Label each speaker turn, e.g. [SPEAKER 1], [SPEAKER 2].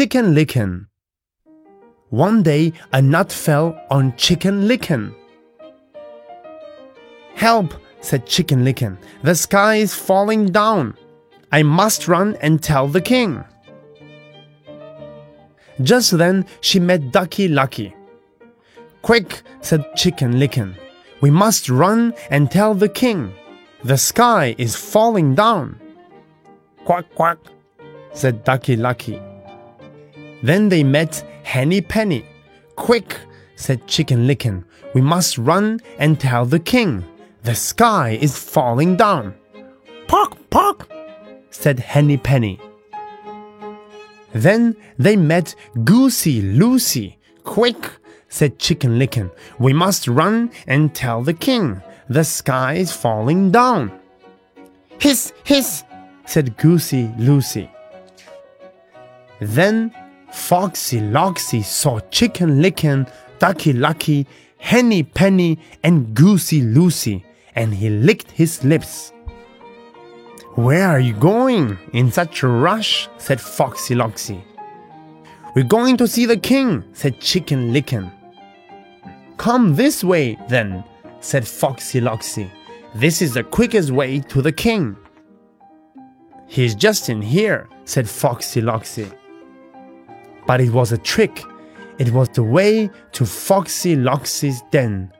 [SPEAKER 1] Chicken Licken. One day a nut fell on Chicken Licken. Help, said Chicken Licken. The sky is falling down. I must run and tell the king. Just then she met Ducky Lucky. Quick, said Chicken Licken. We must run and tell the king. The sky is falling down. Quack, quack, said Ducky Lucky. Then they met Henny Penny. Quick, said Chicken Licken. We must run and tell the king. The sky is falling down. Pock, pock, said Henny Penny. Then they met Goosey Loosey. Quick, said Chicken Licken. We must run and tell the king. The sky is falling down. Hiss, hiss, said Goosey Loosey. Then Foxy Loxy saw Chicken Licken, Ducky Lucky, Henny Penny, and Goosey Loosey, and he licked his lips. Where are you going in such a rush? said Foxy Loxy. We're going to see the king, said Chicken Licken. Come this way, then, said Foxy Loxy. This is the quickest way to the king. He's just in here, said Foxy Loxy. But it was a trick. It was the way to Foxy Loxy's den.